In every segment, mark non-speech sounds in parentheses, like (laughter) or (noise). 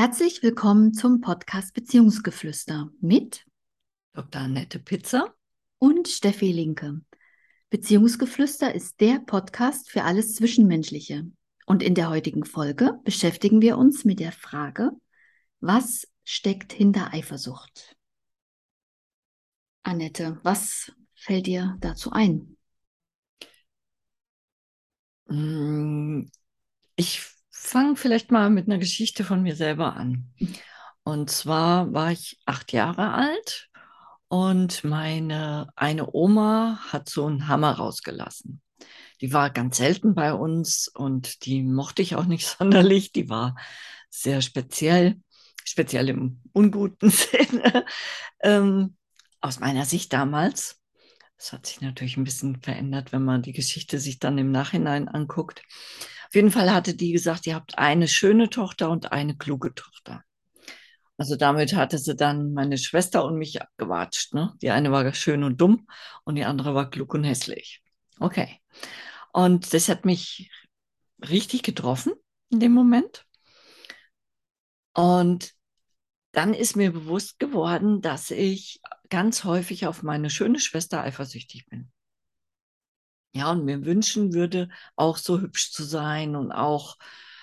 Herzlich willkommen zum Podcast Beziehungsgeflüster mit Dr. Annette Pizza und Steffi Linke. Beziehungsgeflüster ist der Podcast für alles Zwischenmenschliche. Und in der heutigen Folge beschäftigen wir uns mit der Frage, was steckt hinter Eifersucht? Annette, was fällt dir dazu ein? Mm, ich fange vielleicht mal mit einer Geschichte von mir selber an. Und zwar war ich acht Jahre alt und meine eine Oma hat so einen Hammer rausgelassen. Die war ganz selten bei uns und die mochte ich auch nicht (laughs) sonderlich. Die war sehr speziell, speziell im unguten (laughs) Sinne, ähm, aus meiner Sicht damals. Das hat sich natürlich ein bisschen verändert, wenn man die Geschichte sich dann im Nachhinein anguckt. Auf jeden Fall hatte die gesagt, ihr habt eine schöne Tochter und eine kluge Tochter. Also damit hatte sie dann meine Schwester und mich abgewatscht. Ne? Die eine war schön und dumm und die andere war klug und hässlich. Okay. Und das hat mich richtig getroffen in dem Moment. Und dann ist mir bewusst geworden, dass ich ganz häufig auf meine schöne Schwester eifersüchtig bin. Ja, und mir wünschen würde, auch so hübsch zu sein und auch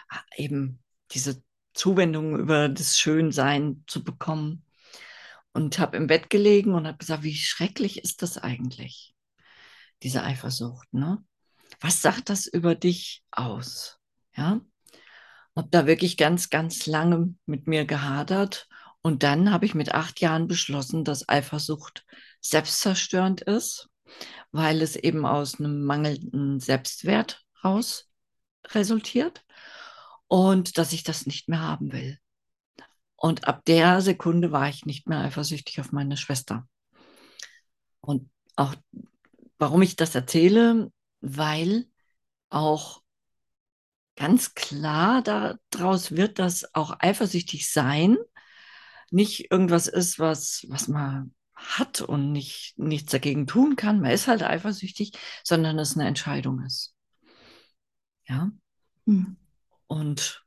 ah, eben diese Zuwendung über das Schönsein zu bekommen. Und habe im Bett gelegen und habe gesagt, wie schrecklich ist das eigentlich, diese Eifersucht, ne? Was sagt das über dich aus? Ja, habe da wirklich ganz, ganz lange mit mir gehadert und dann habe ich mit acht Jahren beschlossen, dass Eifersucht selbstzerstörend ist, weil es eben aus einem mangelnden Selbstwert raus resultiert und dass ich das nicht mehr haben will. Und ab der Sekunde war ich nicht mehr eifersüchtig auf meine Schwester. Und auch, warum ich das erzähle, weil auch ganz klar daraus wird, dass auch eifersüchtig sein nicht irgendwas ist, was, was man hat und nicht, nichts dagegen tun kann. Man ist halt eifersüchtig, sondern es eine Entscheidung ist. Ja. Hm. Und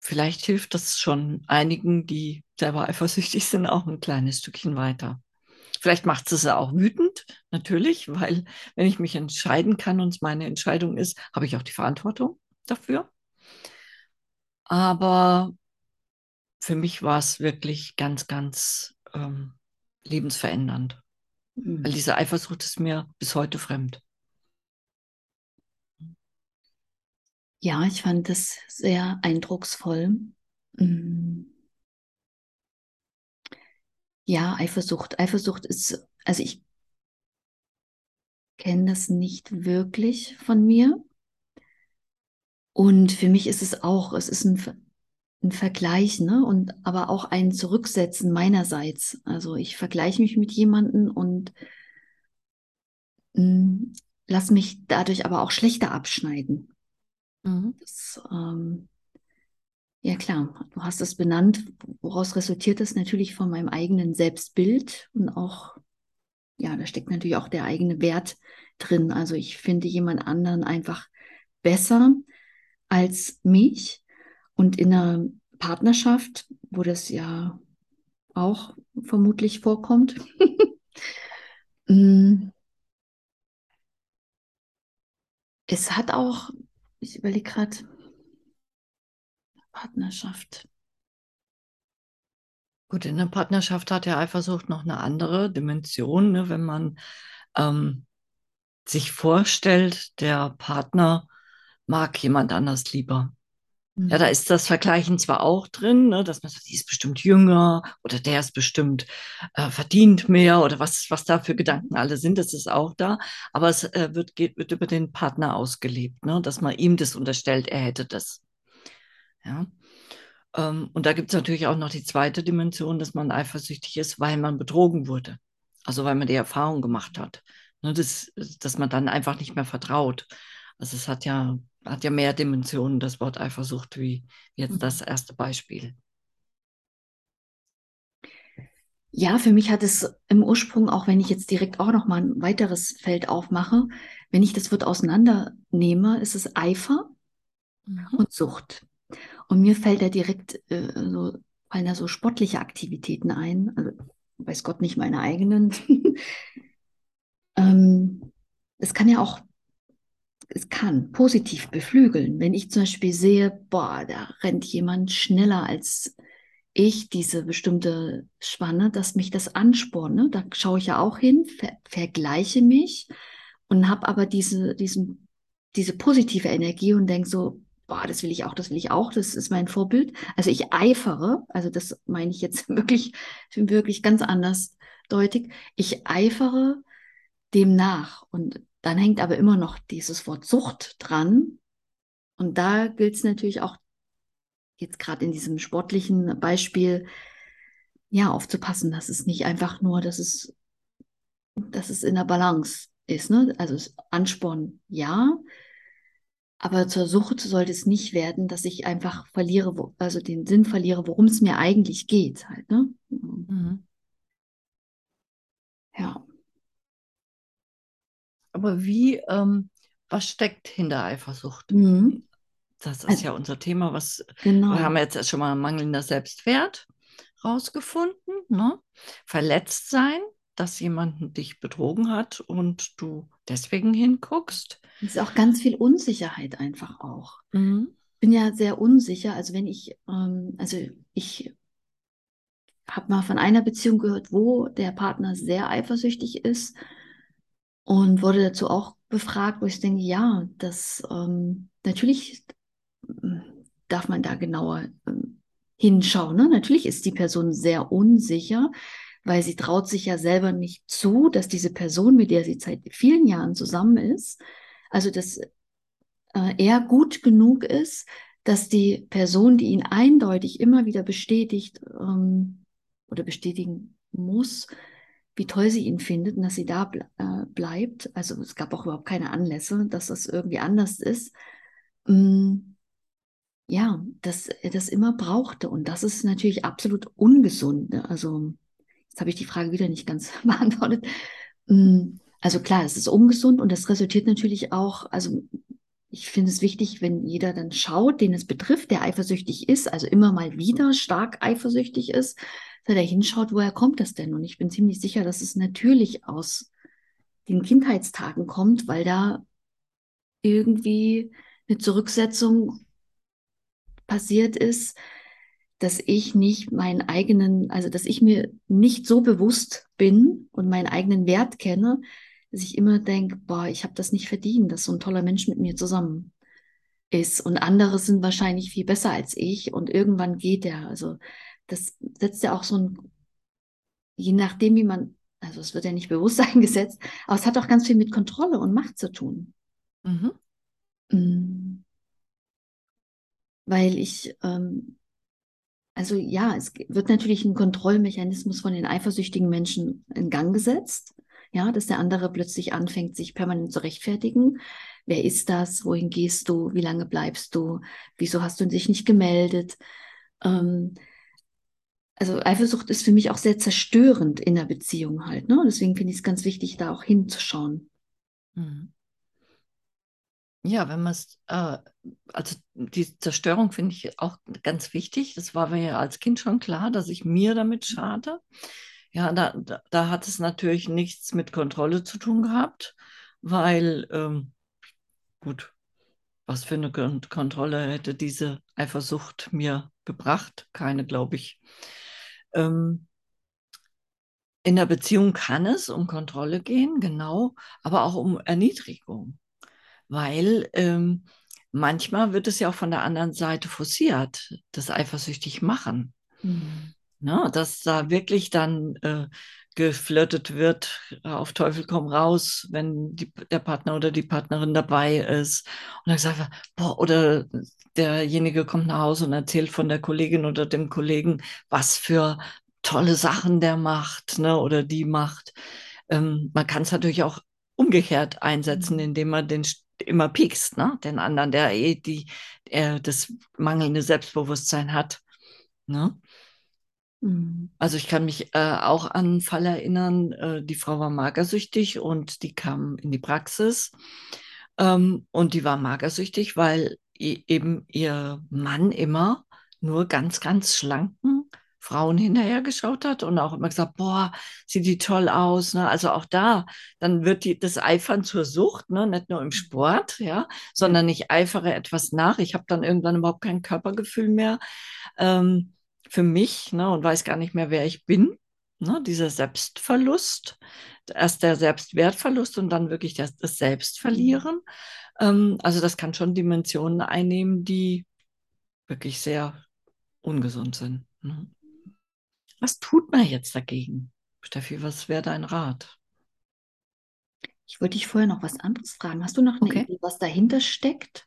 vielleicht hilft das schon einigen, die selber eifersüchtig sind, auch ein kleines Stückchen weiter. Vielleicht macht es auch wütend, natürlich, weil wenn ich mich entscheiden kann und es meine Entscheidung ist, habe ich auch die Verantwortung dafür. Aber für mich war es wirklich ganz, ganz ähm, lebensverändernd. Mhm. Weil diese Eifersucht ist mir bis heute fremd. Ja, ich fand das sehr eindrucksvoll. Mhm. Ja, Eifersucht. Eifersucht ist, also ich kenne das nicht wirklich von mir. Und für mich ist es auch, es ist ein ein Vergleich, ne? Und aber auch ein Zurücksetzen meinerseits. Also ich vergleiche mich mit jemandem und mm, lass mich dadurch aber auch schlechter abschneiden. Mhm. Das, ähm, ja klar, du hast es benannt, woraus resultiert es natürlich von meinem eigenen Selbstbild und auch, ja, da steckt natürlich auch der eigene Wert drin. Also ich finde jemand anderen einfach besser als mich und in einer Partnerschaft, wo das ja auch vermutlich vorkommt, (laughs) mm. es hat auch, ich überlege gerade, Partnerschaft. Gut, in der Partnerschaft hat ja Eifersucht noch eine andere Dimension, ne? wenn man ähm, sich vorstellt, der Partner mag jemand anders lieber. Ja, da mhm. ist das Vergleichen zwar auch drin, ne, dass man sagt, die ist bestimmt jünger oder der ist bestimmt äh, verdient mehr oder was, was da für Gedanken alle sind, das ist auch da. Aber es äh, wird, geht, wird über den Partner ausgelebt, ne, dass man ihm das unterstellt, er hätte das. Ja. Ähm, und da gibt es natürlich auch noch die zweite Dimension, dass man eifersüchtig ist, weil man betrogen wurde. Also weil man die Erfahrung gemacht hat. Ne, das, dass man dann einfach nicht mehr vertraut. Also es hat ja hat ja mehr Dimensionen, das Wort Eifersucht, wie jetzt mhm. das erste Beispiel. Ja, für mich hat es im Ursprung, auch wenn ich jetzt direkt auch noch mal ein weiteres Feld aufmache, wenn ich das Wort auseinandernehme, ist es Eifer mhm. und Sucht. Und mir fällt da direkt äh, so, fallen da so sportliche Aktivitäten ein. Also weiß Gott nicht meine eigenen. (laughs) ähm, es kann ja auch, es kann positiv beflügeln. Wenn ich zum Beispiel sehe, boah, da rennt jemand schneller als ich, diese bestimmte Spanne, dass mich das anspornt. Ne? Da schaue ich ja auch hin, ver vergleiche mich und habe aber diese, diesen, diese positive Energie und denke so, boah, das will ich auch, das will ich auch, das ist mein Vorbild. Also ich eifere, also das meine ich jetzt (laughs) wirklich, wirklich ganz anders deutlich. Ich eifere dem nach und dann hängt aber immer noch dieses Wort Sucht dran. Und da gilt es natürlich auch jetzt gerade in diesem sportlichen Beispiel, ja, aufzupassen, dass es nicht einfach nur, dass es, dass es in der Balance ist. Ne? Also Ansporn, ja, aber zur Sucht sollte es nicht werden, dass ich einfach verliere, also den Sinn verliere, worum es mir eigentlich geht. Halt, ne? Mhm. Ja. Aber wie, ähm, was steckt hinter Eifersucht? Mhm. Das ist also, ja unser Thema, was genau. wir haben jetzt schon mal mangelnder Selbstwert rausgefunden. Ne? Verletzt sein, dass jemand dich betrogen hat und du deswegen hinguckst. Es ist auch ganz viel Unsicherheit einfach auch. Mhm. Ich bin ja sehr unsicher. Also wenn ich, ähm, also ich habe mal von einer Beziehung gehört, wo der Partner sehr eifersüchtig ist und wurde dazu auch befragt, wo ich denke, ja, das ähm, natürlich äh, darf man da genauer ähm, hinschauen. Ne? Natürlich ist die Person sehr unsicher, weil sie traut sich ja selber nicht zu, dass diese Person, mit der sie seit vielen Jahren zusammen ist, also dass äh, er gut genug ist, dass die Person, die ihn eindeutig immer wieder bestätigt ähm, oder bestätigen muss, wie toll sie ihn findet und dass sie da ble äh, bleibt. Also es gab auch überhaupt keine Anlässe, dass das irgendwie anders ist. Ähm, ja, dass er das immer brauchte. Und das ist natürlich absolut ungesund. Ne? Also, jetzt habe ich die Frage wieder nicht ganz (laughs) beantwortet. Ähm, also klar, es ist ungesund und das resultiert natürlich auch, also ich finde es wichtig, wenn jeder dann schaut, den es betrifft, der eifersüchtig ist, also immer mal wieder stark eifersüchtig ist, dass er hinschaut, woher kommt das denn? Und ich bin ziemlich sicher, dass es natürlich aus den Kindheitstagen kommt, weil da irgendwie eine Zurücksetzung passiert ist, dass ich nicht meinen eigenen, also dass ich mir nicht so bewusst bin und meinen eigenen Wert kenne, dass ich immer denke, boah, ich habe das nicht verdient, dass so ein toller Mensch mit mir zusammen ist. Und andere sind wahrscheinlich viel besser als ich und irgendwann geht der. Also das setzt ja auch so ein, je nachdem, wie man, also es wird ja nicht bewusst eingesetzt, (laughs) aber es hat auch ganz viel mit Kontrolle und Macht zu tun. Mhm. Mm. Weil ich, ähm, also ja, es wird natürlich ein Kontrollmechanismus von den eifersüchtigen Menschen in Gang gesetzt ja, dass der andere plötzlich anfängt, sich permanent zu rechtfertigen. Wer ist das? Wohin gehst du? Wie lange bleibst du? Wieso hast du dich nicht gemeldet? Ähm, also Eifersucht ist für mich auch sehr zerstörend in der Beziehung halt. Ne? Deswegen finde ich es ganz wichtig, da auch hinzuschauen. Mhm. Ja, wenn man es, äh, also die Zerstörung finde ich auch ganz wichtig. Das war mir ja als Kind schon klar, dass ich mir damit schade. Ja, da, da, da, hat es natürlich nichts mit Kontrolle zu tun gehabt, weil, ähm, gut, was für eine Kontrolle hätte diese Eifersucht mir gebracht? Keine, glaube ich. Ähm, in der Beziehung kann es um Kontrolle gehen, genau, aber auch um Erniedrigung, weil ähm, manchmal wird es ja auch von der anderen Seite forciert, das eifersüchtig machen. Mhm. Ne, dass da wirklich dann äh, geflirtet wird, auf Teufel komm raus, wenn die, der Partner oder die Partnerin dabei ist. Und dann sagt er, boah, oder derjenige kommt nach Hause und erzählt von der Kollegin oder dem Kollegen, was für tolle Sachen der macht, ne, oder die macht. Ähm, man kann es natürlich auch umgekehrt einsetzen, mhm. indem man den immer piekst, ne, den anderen, der eh die, der das mangelnde Selbstbewusstsein hat. Ne? Mhm. Also ich kann mich äh, auch an einen Fall erinnern, äh, die Frau war magersüchtig und die kam in die Praxis ähm, und die war magersüchtig, weil eben ihr Mann immer nur ganz, ganz schlanken Frauen hinterhergeschaut hat und auch immer gesagt, boah, sieht die toll aus. Ne? Also auch da, dann wird die, das Eifern zur Sucht, ne? nicht nur im Sport, ja, sondern ich eifere etwas nach. Ich habe dann irgendwann überhaupt kein Körpergefühl mehr ähm, für mich ne? und weiß gar nicht mehr, wer ich bin. Ne? Dieser Selbstverlust, erst der Selbstwertverlust und dann wirklich das, das Selbstverlieren. Ähm, also das kann schon Dimensionen einnehmen, die wirklich sehr ungesund sind. Ne? Was tut man jetzt dagegen? Steffi, was wäre dein Rat? Ich wollte dich vorher noch was anderes fragen. Hast du noch eine okay. Idee, was dahinter steckt?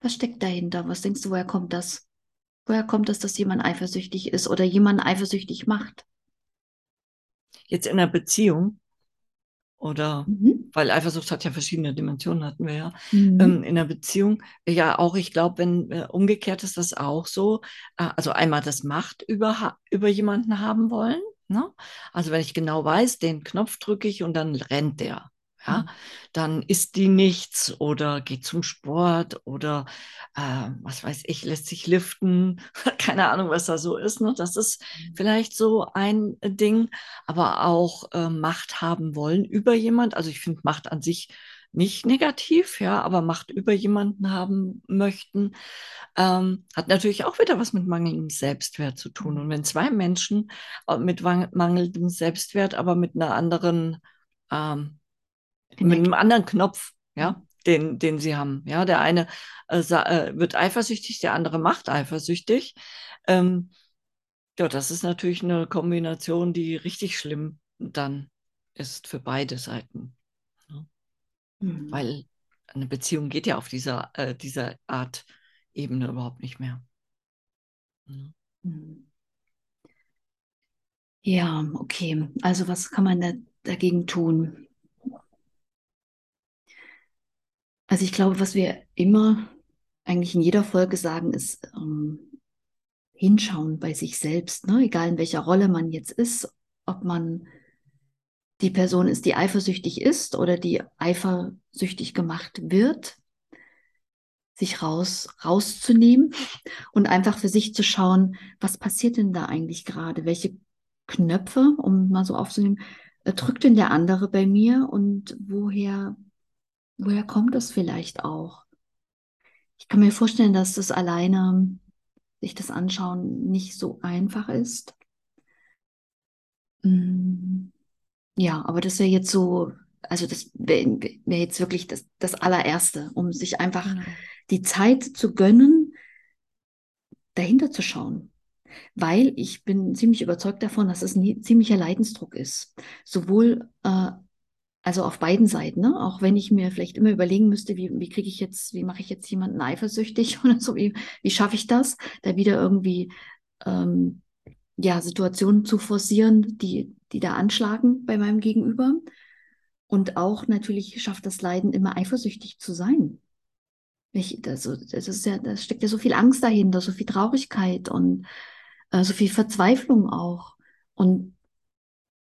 Was steckt dahinter? Was denkst du, woher kommt das? Woher kommt es, dass jemand eifersüchtig ist oder jemanden eifersüchtig macht? Jetzt in einer Beziehung oder mhm. weil Eifersucht hat ja verschiedene Dimensionen, hatten wir ja mhm. ähm, in der Beziehung. Ja, auch ich glaube, wenn äh, umgekehrt ist das auch so. Äh, also einmal das Macht über, über jemanden haben wollen. Ne? Also wenn ich genau weiß, den Knopf drücke ich und dann rennt der ja, mhm. dann isst die nichts oder geht zum Sport oder äh, was weiß ich, lässt sich liften, (laughs) keine Ahnung, was da so ist. Ne? Das ist mhm. vielleicht so ein Ding, aber auch äh, Macht haben wollen über jemand. Also ich finde Macht an sich nicht negativ, ja, aber Macht über jemanden haben möchten, ähm, hat natürlich auch wieder was mit mangelndem Selbstwert zu tun. Und wenn zwei Menschen äh, mit mangelndem Selbstwert, aber mit einer anderen ähm, mit einem anderen Knopf, ja, mhm. den, den sie haben. Ja, der eine äh, äh, wird eifersüchtig, der andere macht eifersüchtig. Ähm, ja, das ist natürlich eine Kombination, die richtig schlimm dann ist für beide Seiten. Ja. Mhm. Weil eine Beziehung geht ja auf dieser, äh, dieser Art Ebene überhaupt nicht mehr. Ja. Mhm. Ja, okay. Also was kann man da dagegen tun? Also ich glaube, was wir immer eigentlich in jeder Folge sagen, ist ähm, hinschauen bei sich selbst, ne? egal in welcher Rolle man jetzt ist, ob man die Person ist, die eifersüchtig ist oder die eifersüchtig gemacht wird, sich raus, rauszunehmen und einfach für sich zu schauen, was passiert denn da eigentlich gerade? Welche Knöpfe, um mal so aufzunehmen, äh, drückt denn der andere bei mir und woher Woher kommt das vielleicht auch? Ich kann mir vorstellen, dass das alleine, sich das anschauen, nicht so einfach ist. Mm, ja, aber das wäre jetzt so, also das wäre wär jetzt wirklich das, das allererste, um sich einfach die Zeit zu gönnen, dahinter zu schauen. Weil ich bin ziemlich überzeugt davon, dass es ein ziemlicher Leidensdruck ist. Sowohl äh, also auf beiden Seiten, ne? Auch wenn ich mir vielleicht immer überlegen müsste, wie, wie kriege ich jetzt, wie mache ich jetzt jemanden eifersüchtig (laughs) oder so, wie, wie schaffe ich das, da wieder irgendwie ähm, ja, Situationen zu forcieren, die, die da anschlagen bei meinem Gegenüber. Und auch natürlich schafft das Leiden immer eifersüchtig zu sein. Ich, also, das ist ja, da steckt ja so viel Angst dahinter, so viel Traurigkeit und äh, so viel Verzweiflung auch. Und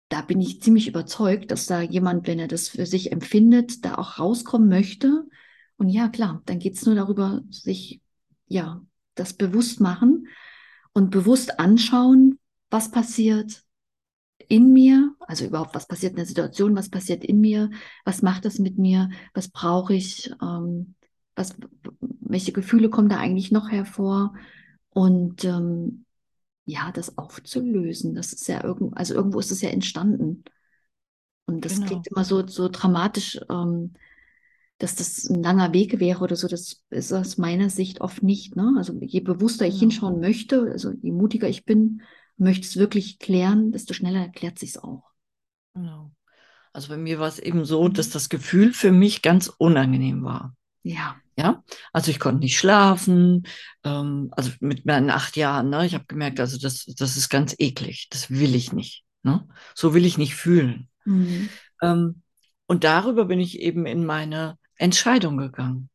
da bin ich ziemlich überzeugt, dass da jemand, wenn er das für sich empfindet, da auch rauskommen möchte. Und ja, klar, dann geht es nur darüber, sich ja das bewusst machen und bewusst anschauen, was passiert in mir, also überhaupt, was passiert in der Situation, was passiert in mir, was macht das mit mir, was brauche ich, ähm, was, welche Gefühle kommen da eigentlich noch hervor und ähm, ja, das aufzulösen. Das ist ja irgendwo, also irgendwo ist es ja entstanden. Und das genau. klingt immer so, so dramatisch, ähm, dass das ein langer Weg wäre oder so. Das ist aus meiner Sicht oft nicht. Ne? Also je bewusster ich genau. hinschauen möchte, also je mutiger ich bin, möchte es wirklich klären, desto schneller erklärt sich es auch. Genau. Also bei mir war es eben so, dass das Gefühl für mich ganz unangenehm war. Ja. Ja, also ich konnte nicht schlafen, ähm, also mit meinen acht Jahren, ne? Ich habe gemerkt, also das, das ist ganz eklig, das will ich nicht. Ne? So will ich nicht fühlen. Mhm. Ähm, und darüber bin ich eben in meine Entscheidung gegangen,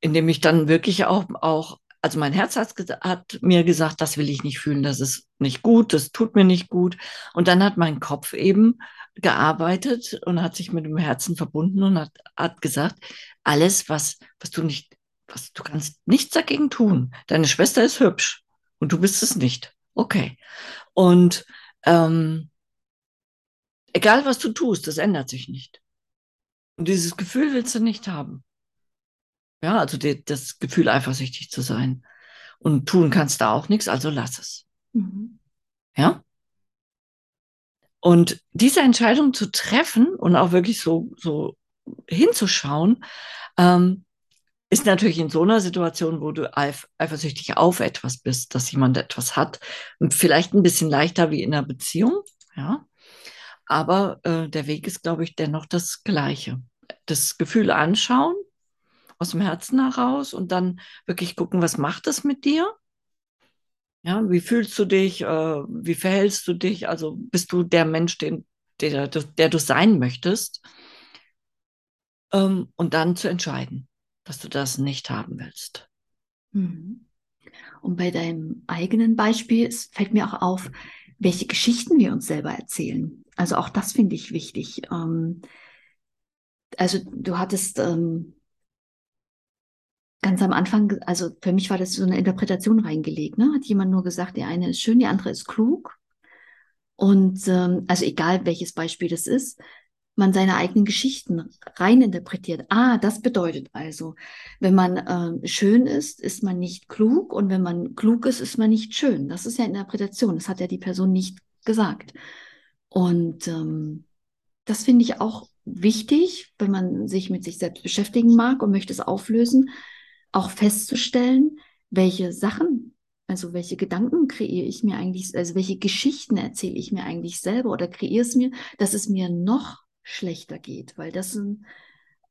indem ich dann wirklich auch, auch also mein Herz hat, hat, mir gesagt, das will ich nicht fühlen, das ist nicht gut, das tut mir nicht gut. Und dann hat mein Kopf eben gearbeitet und hat sich mit dem Herzen verbunden und hat, hat gesagt, alles, was, was du nicht was, du kannst nichts dagegen tun. Deine Schwester ist hübsch und du bist es nicht. Okay. Und ähm, egal was du tust, das ändert sich nicht. Und dieses Gefühl willst du nicht haben. Ja, also die, das Gefühl, eifersüchtig zu sein. Und tun kannst du auch nichts, also lass es. Mhm. Ja? Und diese Entscheidung zu treffen und auch wirklich so, so hinzuschauen, ähm, ist natürlich in so einer Situation, wo du eif eifersüchtig auf etwas bist, dass jemand etwas hat, vielleicht ein bisschen leichter wie in einer Beziehung, ja. Aber äh, der Weg ist, glaube ich, dennoch das Gleiche. Das Gefühl anschauen, aus dem Herzen heraus und dann wirklich gucken, was macht das mit dir? Ja, wie fühlst du dich? Äh, wie verhältst du dich? Also bist du der Mensch, den, der, der du sein möchtest? Ähm, und dann zu entscheiden, dass du das nicht haben willst. Mhm. Und bei deinem eigenen Beispiel fällt mir auch auf, welche Geschichten wir uns selber erzählen. Also auch das finde ich wichtig. Ähm, also du hattest ähm, ganz am Anfang, also für mich war das so eine Interpretation reingelegt. Ne? Hat jemand nur gesagt, die eine ist schön, die andere ist klug. Und ähm, also egal welches Beispiel das ist, man seine eigenen Geschichten reininterpretiert. Ah, das bedeutet also, wenn man äh, schön ist, ist man nicht klug und wenn man klug ist, ist man nicht schön. Das ist ja Interpretation. Das hat ja die Person nicht gesagt. Und ähm, das finde ich auch wichtig, wenn man sich mit sich selbst beschäftigen mag und möchte es auflösen, auch festzustellen, welche Sachen, also welche Gedanken kreiere ich mir eigentlich, also welche Geschichten erzähle ich mir eigentlich selber oder kreiere es mir, dass es mir noch schlechter geht, weil das sind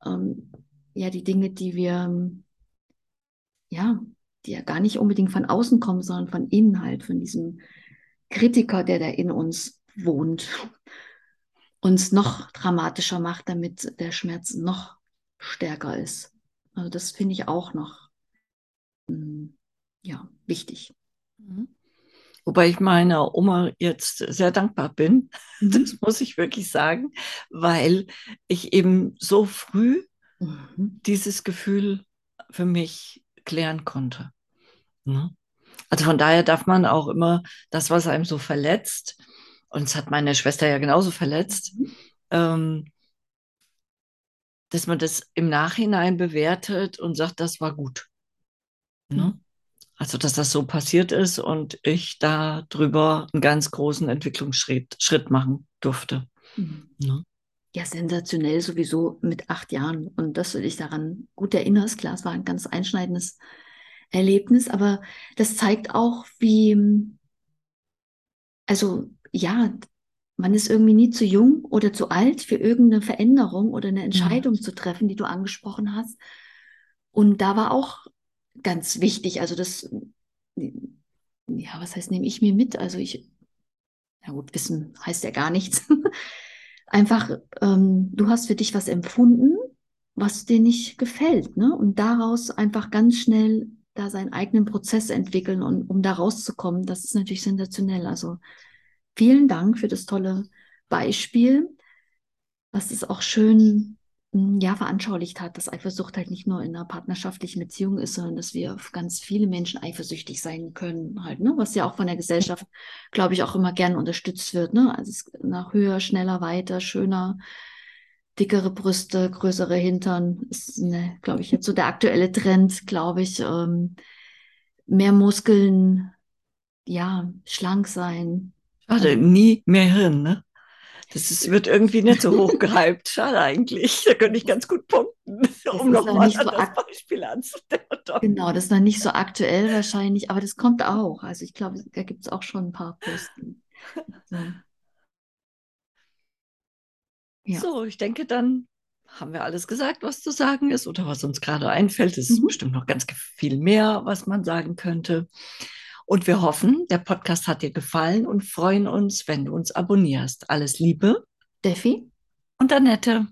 ähm, ja die Dinge, die wir, ja, die ja gar nicht unbedingt von außen kommen, sondern von innen halt, von diesem Kritiker, der da in uns wohnt, uns noch dramatischer macht, damit der Schmerz noch stärker ist. Also das finde ich auch noch mm, ja, wichtig. Mhm. Wobei ich meiner Oma jetzt sehr dankbar bin, (laughs) mhm. das muss ich wirklich sagen, weil ich eben so früh mhm. dieses Gefühl für mich klären konnte. Ne? Also von daher darf man auch immer das, was einem so verletzt, und es hat meine Schwester ja genauso verletzt, mhm. ähm, dass man das im Nachhinein bewertet und sagt, das war gut. Ne? Mhm. Also, dass das so passiert ist und ich da drüber einen ganz großen Entwicklungsschritt Schritt machen durfte. Mhm. Ne? Ja, sensationell sowieso mit acht Jahren. Und dass du dich daran gut erinnerst, klar, es war ein ganz einschneidendes Erlebnis, aber das zeigt auch, wie, also ja, man ist irgendwie nie zu jung oder zu alt für irgendeine Veränderung oder eine Entscheidung ja. zu treffen, die du angesprochen hast. Und da war auch ganz wichtig, also das, ja, was heißt, nehme ich mir mit? Also ich, ja gut, Wissen heißt ja gar nichts. (laughs) Einfach, ähm, du hast für dich was empfunden, was dir nicht gefällt, ne? Und daraus einfach ganz schnell da seinen eigenen Prozess entwickeln und um da rauszukommen, das ist natürlich sensationell. Also vielen Dank für das tolle Beispiel, was es auch schön hm, ja, veranschaulicht hat, dass Eifersucht halt nicht nur in einer partnerschaftlichen Beziehung ist, sondern dass wir auf ganz viele Menschen eifersüchtig sein können, halt, ne? Was ja auch von der Gesellschaft, glaube ich, auch immer gern unterstützt wird, ne? Also nach höher, schneller, weiter, schöner, dickere Brüste, größere Hintern, ist, ne, glaube ich, jetzt so der aktuelle Trend, glaube ich. Ähm, mehr Muskeln, ja, schlank sein, Schade, nie mehr Hirn, ne? Das ist, wird irgendwie nicht so (laughs) hoch gehypt. Schade eigentlich. Da könnte ich ganz gut punkten, um nochmal so das Beispiel anzunehmen. Genau, das ist noch nicht so aktuell wahrscheinlich, aber das kommt auch. Also ich glaube, da gibt es auch schon ein paar Posten. So. Ja. so, ich denke, dann haben wir alles gesagt, was zu sagen ist oder was uns gerade einfällt. Es ist mhm. bestimmt noch ganz viel mehr, was man sagen könnte. Und wir hoffen, der Podcast hat dir gefallen und freuen uns, wenn du uns abonnierst. Alles Liebe. Steffi. Und Annette.